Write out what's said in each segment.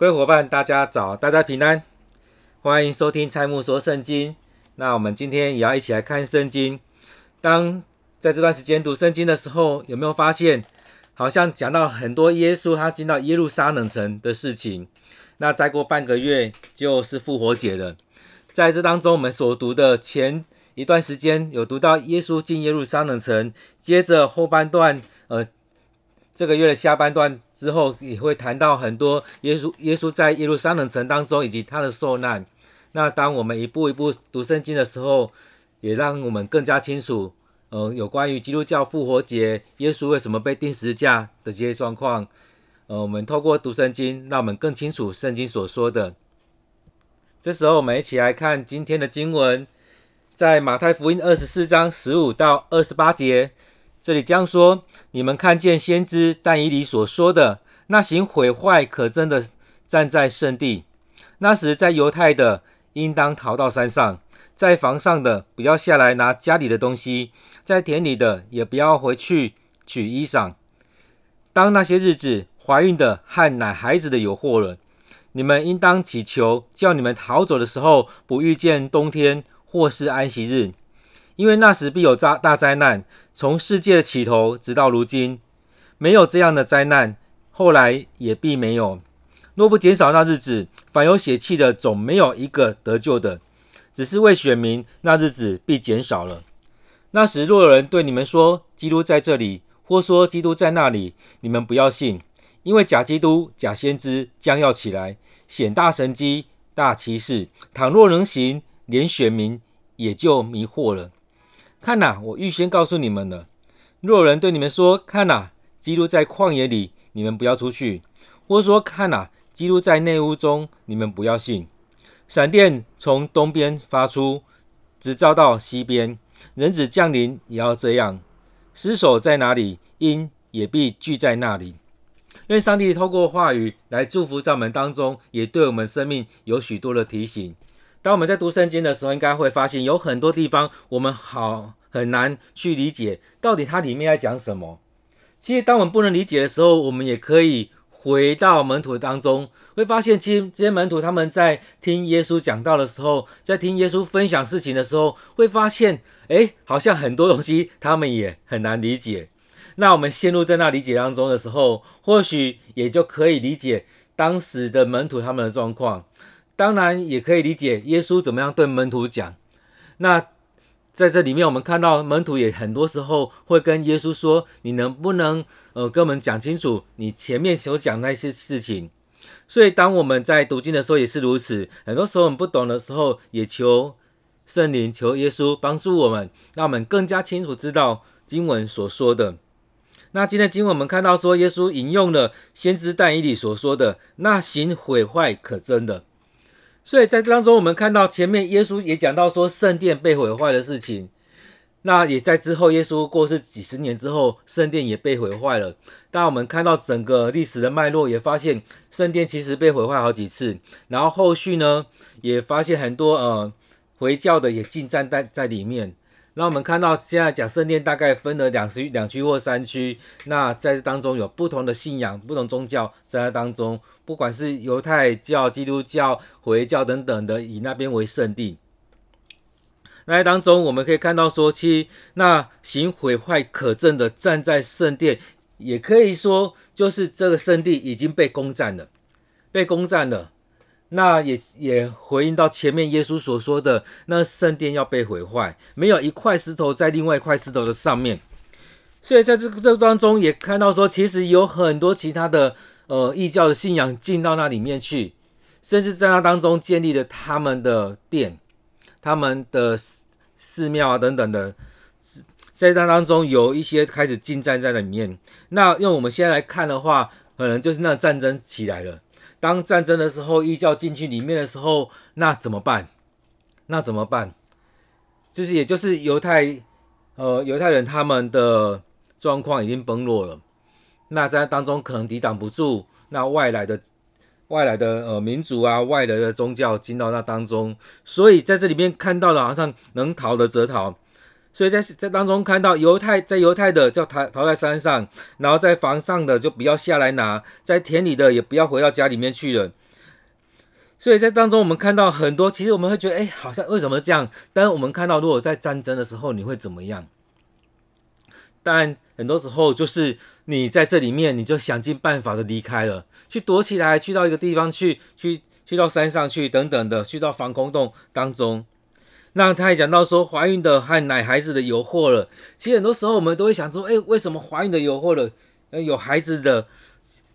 各位伙伴，大家早，大家平安，欢迎收听蔡木说圣经。那我们今天也要一起来看圣经。当在这段时间读圣经的时候，有没有发现，好像讲到很多耶稣他进到耶路撒冷城的事情？那再过半个月就是复活节了。在这当中，我们所读的前一段时间有读到耶稣进耶路撒冷城，接着后半段，呃，这个月的下半段。之后也会谈到很多耶稣，耶稣在耶路撒冷城当中以及他的受难。那当我们一步一步读圣经的时候，也让我们更加清楚，呃，有关于基督教复活节，耶稣为什么被钉十字架的这些状况。呃，我们透过读圣经，让我们更清楚圣经所说的。这时候，我们一起来看今天的经文，在马太福音二十四章十五到二十八节。这里将说：你们看见先知但以理所说的，那行毁坏可憎的站在圣地。那时在犹太的应当逃到山上，在房上的不要下来拿家里的东西，在田里的也不要回去取衣裳。当那些日子，怀孕的和奶孩子的有祸了。你们应当祈求，叫你们逃走的时候不遇见冬天或是安息日。因为那时必有灾大灾难，从世界的起头直到如今，没有这样的灾难，后来也必没有。若不减少那日子，凡有血气的总没有一个得救的。只是为选民，那日子必减少了。那时若有人对你们说基督在这里，或说基督在那里，你们不要信，因为假基督、假先知将要起来，显大神迹、大奇事。倘若能行，连选民也就迷惑了。看呐，我预先告诉你们了。若有人对你们说：“看呐，基督在旷野里”，你们不要出去；或说：“看呐，基督在内屋中”，你们不要信。闪电从东边发出，直照到西边。人子降临也要这样。尸首在哪里，鹰也必聚在那里。愿上帝透过话语来祝福在我们当中，也对我们生命有许多的提醒。当我们在读圣经的时候，应该会发现有很多地方我们好很难去理解，到底它里面在讲什么。其实，当我们不能理解的时候，我们也可以回到门徒当中，会发现，其实这些门徒他们在听耶稣讲道的时候，在听耶稣分享事情的时候，会发现，诶，好像很多东西他们也很难理解。那我们陷入在那理解当中的时候，或许也就可以理解当时的门徒他们的状况。当然也可以理解耶稣怎么样对门徒讲。那在这里面，我们看到门徒也很多时候会跟耶稣说：“你能不能呃跟我们讲清楚你前面所讲那些事情？”所以当我们在读经的时候也是如此。很多时候我们不懂的时候，也求圣灵、求耶稣帮助我们，让我们更加清楚知道经文所说的。那今天经文我们看到说，耶稣引用了先知但以理所说的：“那行毁坏可憎的。”所以在这当中，我们看到前面耶稣也讲到说圣殿被毁坏的事情。那也在之后，耶稣过世几十年之后，圣殿也被毁坏了。当我们看到整个历史的脉络，也发现圣殿其实被毁坏好几次。然后后续呢，也发现很多呃回教的也进站在在里面。那我们看到现在讲圣殿大概分了两区、两区或三区。那在这当中有不同的信仰、不同宗教在那当中。不管是犹太教、基督教、回教等等的，以那边为圣地。那在当中，我们可以看到说，其那行毁坏可憎的站在圣殿，也可以说就是这个圣地已经被攻占了，被攻占了。那也也回应到前面耶稣所说的，那圣殿要被毁坏，没有一块石头在另外一块石头的上面。所以在这个这当中，也看到说，其实有很多其他的。呃，异教的信仰进到那里面去，甚至在那当中建立了他们的殿、他们的寺庙啊等等的，在那当中有一些开始进站在那里面。那用我们现在来看的话，可能就是那战争起来了。当战争的时候，异教进去里面的时候，那怎么办？那怎么办？就是也就是犹太呃犹太人他们的状况已经崩落了。那在当中可能抵挡不住那外来的外来的呃民族啊，外来的宗教进到那当中，所以在这里面看到了好像能逃的则逃，所以在在当中看到犹太在犹太的叫逃逃在山上，然后在房上的就不要下来拿，在田里的也不要回到家里面去了。所以在当中，我们看到很多，其实我们会觉得，哎，好像为什么这样？但是我们看到，如果在战争的时候，你会怎么样？但很多时候，就是你在这里面，你就想尽办法的离开了，去躲起来，去到一个地方去，去去到山上去，等等的，去到防空洞当中。那他也讲到说，怀孕的和奶孩子的有祸了。其实很多时候，我们都会想说，哎，为什么怀孕的有祸了？有孩子的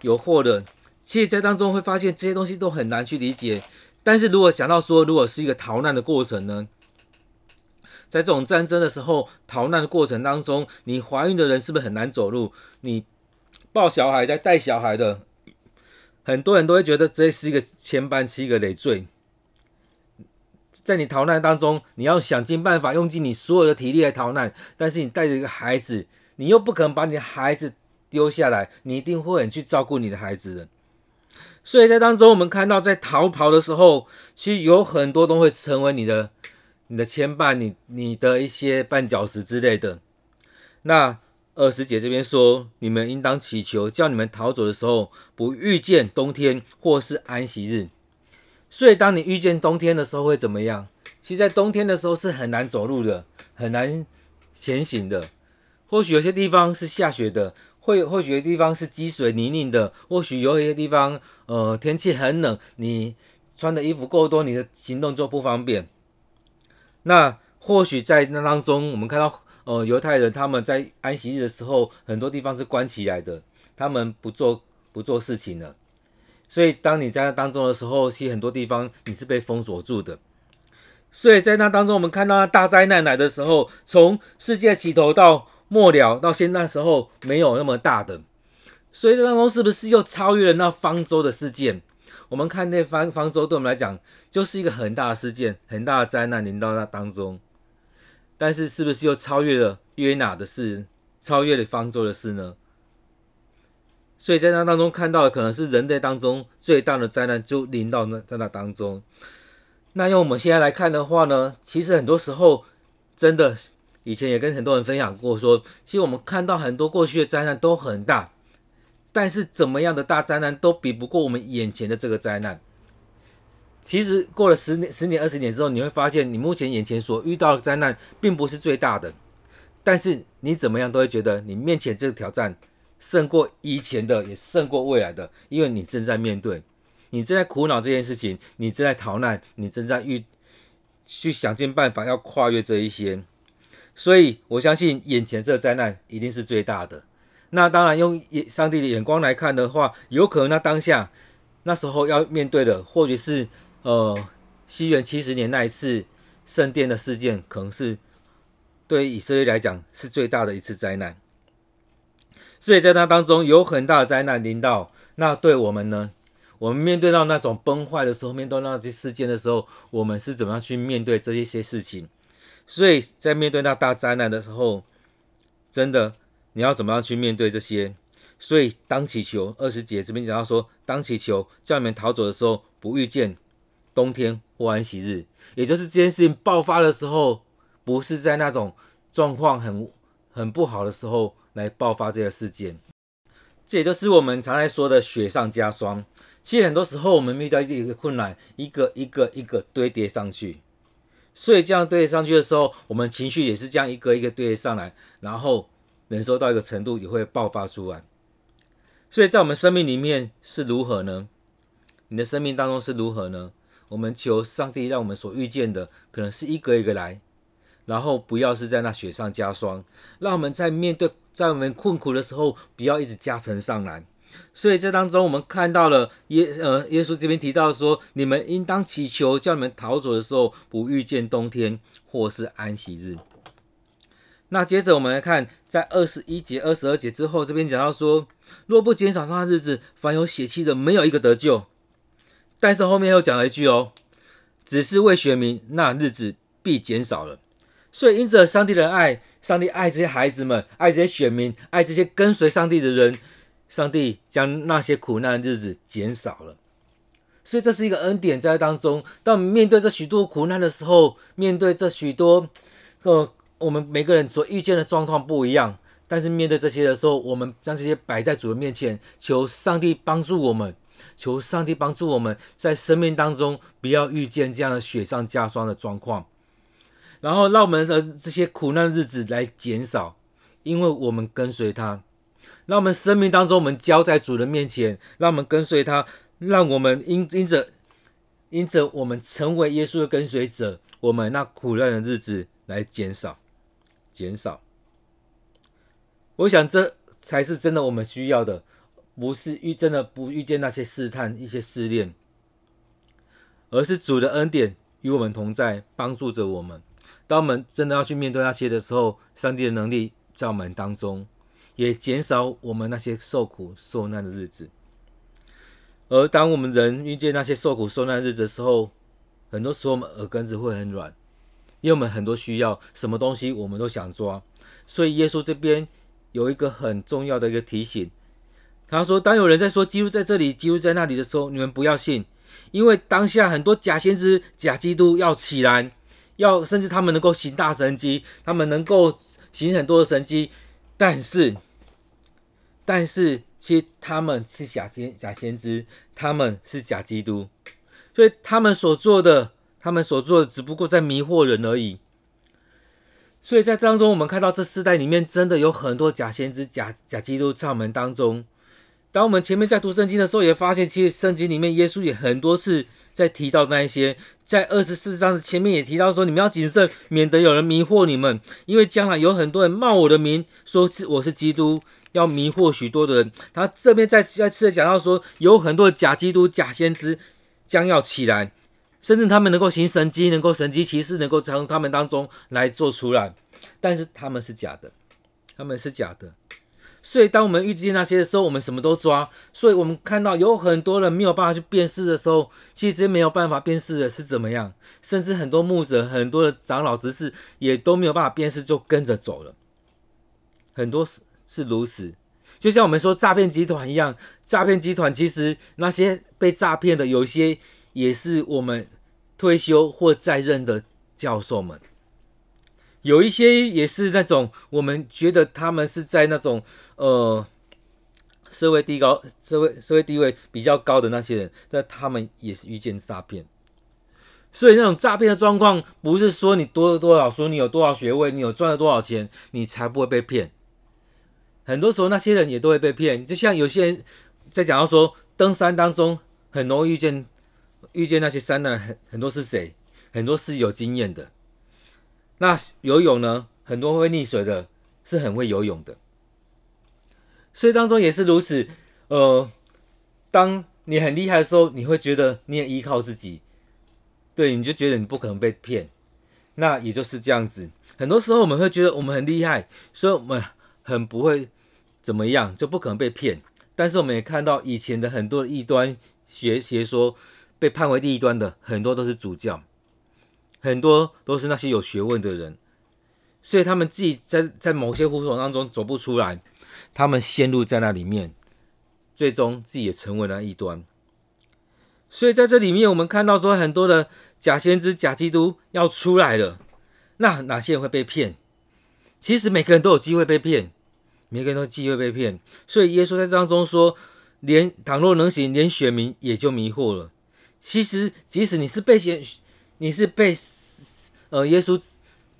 有祸了？其实，在当中会发现这些东西都很难去理解。但是如果想到说，如果是一个逃难的过程呢？在这种战争的时候，逃难的过程当中，你怀孕的人是不是很难走路？你抱小孩在带小孩的，很多人都会觉得这是一个牵绊，是一个累赘。在你逃难当中，你要想尽办法，用尽你所有的体力来逃难，但是你带着一个孩子，你又不可能把你的孩子丢下来，你一定会很去照顾你的孩子的。所以在当中，我们看到在逃跑的时候，其实有很多都会成为你的。你的牵绊，你你的一些绊脚石之类的。那二十节这边说，你们应当祈求，叫你们逃走的时候，不遇见冬天或是安息日。所以，当你遇见冬天的时候，会怎么样？其实，在冬天的时候是很难走路的，很难前行的。或许有些地方是下雪的，会或许有些地方是积水泥泞的，或许有一些地方，呃，天气很冷，你穿的衣服够多，你的行动就不方便。那或许在那当中，我们看到，呃，犹太人他们在安息日的时候，很多地方是关起来的，他们不做不做事情了。所以当你在那当中的时候，其实很多地方你是被封锁住的。所以在那当中，我们看到那大灾难来的时候，从世界起头到末了，到现在时候没有那么大的。所以这当中是不是又超越了那方舟的事件？我们看那方方舟，对我们来讲就是一个很大的事件，很大的灾难临到那当中。但是，是不是又超越了约拿的事，超越了方舟的事呢？所以在那当中看到的，可能是人类当中最大的灾难，就临到那在那当中。那用我们现在来看的话呢，其实很多时候真的，以前也跟很多人分享过说，说其实我们看到很多过去的灾难都很大。但是怎么样的大灾难都比不过我们眼前的这个灾难。其实过了十年、十年、二十年之后，你会发现你目前眼前所遇到的灾难并不是最大的。但是你怎么样都会觉得你面前这个挑战胜过以前的，也胜过未来的，因为你正在面对，你正在苦恼这件事情，你正在逃难，你正在遇去想尽办法要跨越这一些。所以我相信眼前这灾难一定是最大的。那当然，用眼上帝的眼光来看的话，有可能那当下那时候要面对的，或许是呃西元七十年那一次圣殿的事件，可能是对以色列来讲是最大的一次灾难。所以在那当中有很大的灾难临到，那对我们呢？我们面对到那种崩坏的时候，面对那些事件的时候，我们是怎么样去面对这一些事情？所以在面对那大灾难的时候，真的。你要怎么样去面对这些？所以当祈求二十节这边讲到说，当祈求叫你们逃走的时候，不遇见冬天或安息日，也就是这件事情爆发的时候，不是在那种状况很很不好的时候来爆发这个事件。这也就是我们常来说的雪上加霜。其实很多时候我们遇到一个困难，一个一个一个堆叠上去，所以这样堆叠上去的时候，我们情绪也是这样一个一个堆叠上来，然后。忍受到一个程度也会爆发出来，所以在我们生命里面是如何呢？你的生命当中是如何呢？我们求上帝让我们所遇见的可能是一个一个来，然后不要是在那雪上加霜，让我们在面对在我们困苦的时候不要一直加成上来。所以这当中我们看到了耶呃耶稣这边提到说，你们应当祈求，叫你们逃走的时候不遇见冬天或是安息日。那接着我们来看，在二十一节、二十二节之后，这边讲到说，若不减少他的日子，凡有血气的，没有一个得救。但是后面又讲了一句哦，只是为选民，那日子必减少了。所以因着上帝的爱，上帝爱这些孩子们，爱这些选民，爱这些跟随上帝的人，上帝将那些苦难的日子减少了。所以这是一个恩典在当中。当我们面对这许多苦难的时候，面对这许多呃。我们每个人所遇见的状况不一样，但是面对这些的时候，我们将这些摆在主的面前，求上帝帮助我们，求上帝帮助我们在生命当中不要遇见这样的雪上加霜的状况，然后让我们的这些苦难的日子来减少，因为我们跟随他。让我们生命当中，我们交在主的面前，让我们跟随他，让我们因因着因着我们成为耶稣的跟随者，我们那苦难的日子来减少，减少。我想这才是真的我们需要的，不是遇真的不遇见那些试探、一些试炼，而是主的恩典与我们同在，帮助着我们。当我们真的要去面对那些的时候，上帝的能力在我们当中。也减少我们那些受苦受难的日子，而当我们人遇见那些受苦受难日子的时候，很多时候我们耳根子会很软，因为我们很多需要，什么东西我们都想抓。所以耶稣这边有一个很重要的一个提醒，他说：当有人在说基督在这里，基督在那里的时候，你们不要信，因为当下很多假先知、假基督要起来，要甚至他们能够行大神迹，他们能够行很多的神迹。但是，但是，其实他们是假先假先知，他们是假基督，所以他们所做的，他们所做的只不过在迷惑人而已。所以在当中，我们看到这世代里面真的有很多假先知、假假基督在我们当中。当我们前面在读圣经的时候，也发现其实圣经里面耶稣也很多次在提到那一些。在二十四章的前面也提到说，你们要谨慎，免得有人迷惑你们，因为将来有很多人冒我的名说是我是基督，要迷惑许多的人。他这边再再次的讲到说，有很多假基督、假先知将要起来，甚至他们能够行神迹，能够神迹奇事，能够从他们当中来做出来，但是他们是假的，他们是假的。所以，当我们遇见那些的时候，我们什么都抓。所以我们看到有很多人没有办法去辨识的时候，其实没有办法辨识的是怎么样。甚至很多牧者、很多的长老执事也都没有办法辨识，就跟着走了。很多是是如此，就像我们说诈骗集团一样，诈骗集团其实那些被诈骗的，有些也是我们退休或在任的教授们。有一些也是那种我们觉得他们是在那种呃社会地高社会社会地位比较高的那些人，但他们也是遇见诈骗。所以那种诈骗的状况，不是说你读了多少书，你有多少学位，你有赚了多少钱，你才不会被骗。很多时候那些人也都会被骗。就像有些人在讲到说，登山当中很容易遇见遇见那些山难，很很多是谁？很多是有经验的。那游泳呢？很多会溺水的，是很会游泳的。所以当中也是如此。呃，当你很厉害的时候，你会觉得你也依靠自己，对，你就觉得你不可能被骗。那也就是这样子。很多时候我们会觉得我们很厉害，所以我们很不会怎么样，就不可能被骗。但是我们也看到以前的很多异端学学说被判为异端的，很多都是主教。很多都是那些有学问的人，所以他们自己在在某些胡同当中走不出来，他们陷入在那里面，最终自己也成为了异端。所以在这里面，我们看到说很多的假先知、假基督要出来了，那哪些人会被骗？其实每个人都有机会被骗，每个人都有机会被骗。所以耶稣在当中说，连倘若能行，连选民也就迷惑了。其实即使你是被选。你是被呃耶稣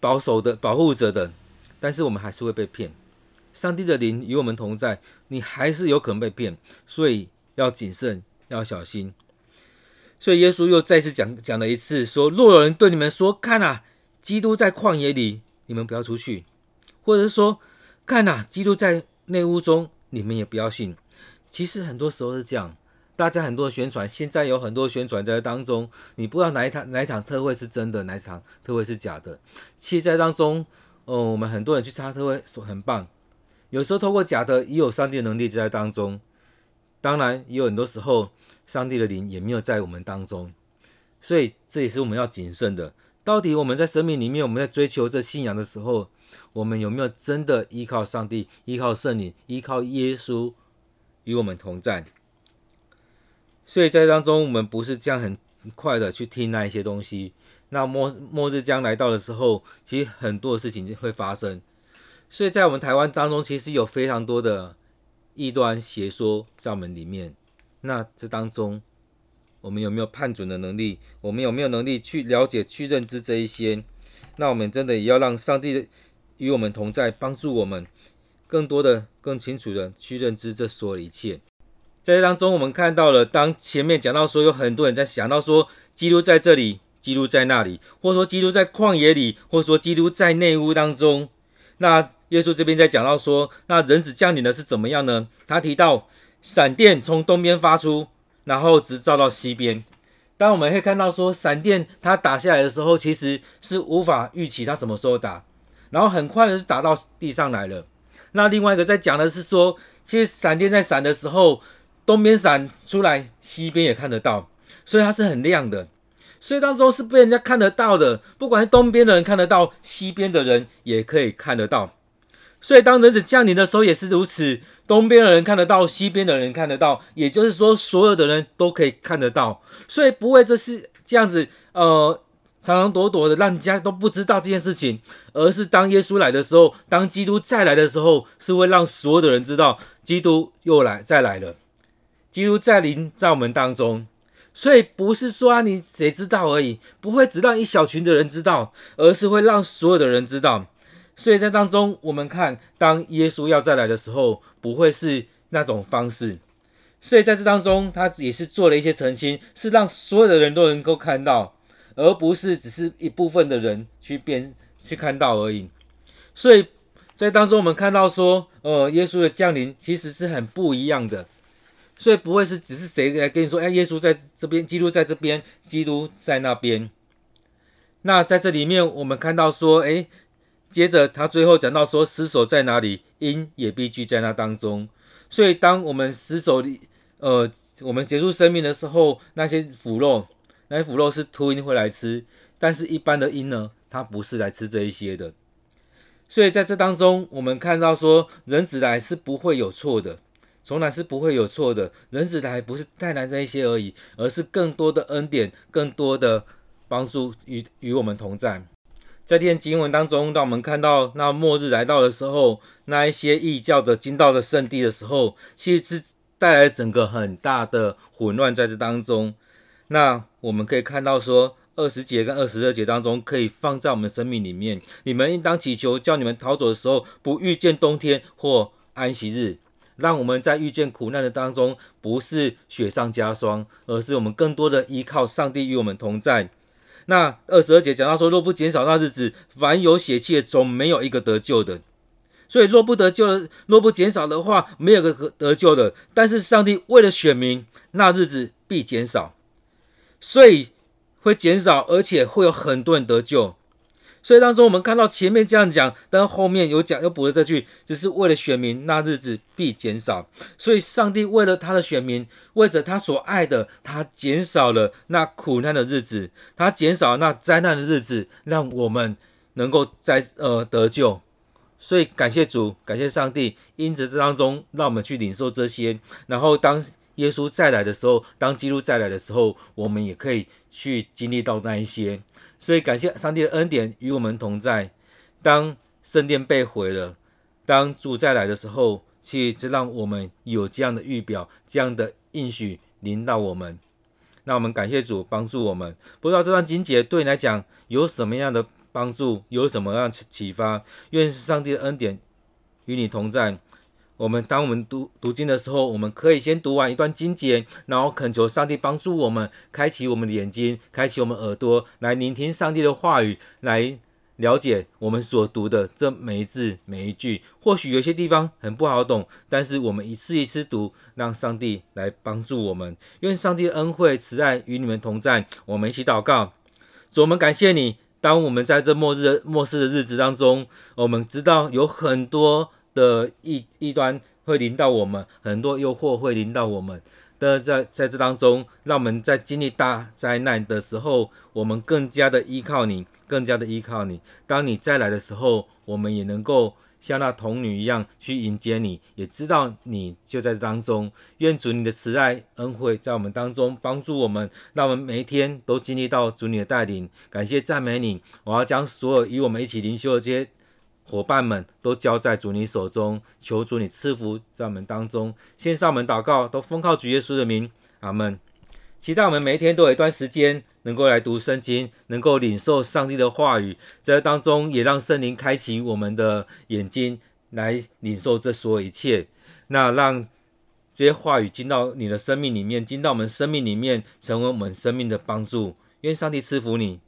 保守的保护着的，但是我们还是会被骗。上帝的灵与我们同在，你还是有可能被骗，所以要谨慎，要小心。所以耶稣又再次讲讲了一次，说：若有人对你们说，看啊，基督在旷野里，你们不要出去；或者是说，看啊，基督在内屋中，你们也不要信。其实很多时候是这样。大家很多宣传，现在有很多宣传在当中，你不知道哪一场哪一场特惠是真的，哪一场特惠是假的。其实在当中，哦，我们很多人去参特惠说很棒，有时候透过假的，也有上帝的能力在当中。当然，也有很多时候，上帝的灵也没有在我们当中。所以这也是我们要谨慎的。到底我们在生命里面，我们在追求这信仰的时候，我们有没有真的依靠上帝、依靠圣灵、依靠耶稣与我们同在？所以在当中，我们不是这样很快的去听那一些东西。那末末日将来到的时候，其实很多的事情就会发生。所以在我们台湾当中，其实有非常多的异端邪说在我们里面。那这当中，我们有没有判准的能力？我们有没有能力去了解、去认知这一些？那我们真的也要让上帝与我们同在，帮助我们更多的、更清楚的去认知这所有一切。在这当中，我们看到了，当前面讲到说，有很多人在想到说，基督在这里，基督在那里，或者说基督在旷野里，或者说基督在内屋当中。那耶稣这边在讲到说，那人子降临的是怎么样呢？他提到闪电从东边发出，然后直照到西边。当我们可以看到说，闪电它打下来的时候，其实是无法预期它什么时候打，然后很快的就打到地上来了。那另外一个在讲的是说，其实闪电在闪的时候，东边闪出来，西边也看得到，所以它是很亮的。所以当中是被人家看得到的，不管是东边的人看得到，西边的人也可以看得到。所以当人子降临的时候也是如此，东边的人看得到，西边的人看得到，也就是说所有的人都可以看得到。所以不会这是这样子，呃，藏藏躲躲的，让人家都不知道这件事情，而是当耶稣来的时候，当基督再来的时候，是会让所有的人知道，基督又来再来了，基督在临在我们当中。所以不是说啊，你谁知道而已，不会只让一小群的人知道，而是会让所有的人知道。所以在当中，我们看当耶稣要再来的时候，不会是那种方式。所以在这当中，他也是做了一些澄清，是让所有的人都能够看到，而不是只是一部分的人去变去看到而已。所以在当中，我们看到说，呃，耶稣的降临其实是很不一样的。所以不会是只是谁来跟你说，哎，耶稣在这边，基督在这边，基督在那边。那在这里面，我们看到说，哎，接着他最后讲到说，尸首在哪里，鹰也必居在那当中。所以当我们尸首里，呃，我们结束生命的时候，那些腐肉，那些腐肉是秃鹰会来吃，但是一般的鹰呢，它不是来吃这一些的。所以在这当中，我们看到说，人子来是不会有错的。从来是不会有错的，人子来不是带来这一些而已，而是更多的恩典，更多的帮助与与我们同在。在这篇经文当中，当我们看到那末日来到的时候，那一些异教的进到的圣地的时候，其实是带来整个很大的混乱在这当中。那我们可以看到说，二十节跟二十二节当中可以放在我们生命里面。你们应当祈求，叫你们逃走的时候，不遇见冬天或安息日。让我们在遇见苦难的当中，不是雪上加霜，而是我们更多的依靠上帝与我们同在。那二十二节讲到说，若不减少那日子，凡有血气的总没有一个得救的。所以若不得救，若不减少的话，没有个得救的。但是上帝为了选民，那日子必减少，所以会减少，而且会有很多人得救。所以当中，我们看到前面这样讲，但后面有讲又补了这句，只是为了选民，那日子必减少。所以上帝为了他的选民，为着他所爱的，他减少了那苦难的日子，他减少那灾难的日子，让我们能够在呃得救。所以感谢主，感谢上帝，因此这当中让我们去领受这些，然后当耶稣再来的时候，当基督再来的时候，我们也可以去经历到那一些。所以感谢上帝的恩典与我们同在。当圣殿被毁了，当主再来的时候，其实让我们有这样的预表，这样的应许临到我们。那我们感谢主帮助我们。不知道这段经节对你来讲有什么样的帮助，有什么样启发？愿上帝的恩典与你同在。我们当我们读读经的时候，我们可以先读完一段经节，然后恳求上帝帮助我们，开启我们的眼睛，开启我们耳朵，来聆听上帝的话语，来了解我们所读的这每一字每一句。或许有些地方很不好懂，但是我们一次一次读，让上帝来帮助我们。愿上帝的恩惠慈爱与你们同在。我们一起祷告，主，我们感谢你。当我们在这末日末世的日子当中，我们知道有很多。的异异端会临到我们，很多诱惑会临到我们。但在在这当中，让我们在经历大灾难的时候，我们更加的依靠你，更加的依靠你。当你再来的时候，我们也能够像那童女一样去迎接你，也知道你就在当中。愿主你的慈爱恩惠在我们当中帮助我们，让我们每一天都经历到主你的带领。感谢赞美你，我要将所有与我们一起灵修的这些。伙伴们都交在主你手中，求主你赐福在我们当中。献上我们祷告，都奉靠主耶稣的名，阿门。期待我们每一天都有一段时间能够来读圣经，能够领受上帝的话语，在当中也让圣灵开启我们的眼睛，来领受这所有一切。那让这些话语进到你的生命里面，进到我们生命里面，成为我们生命的帮助。愿上帝赐福你。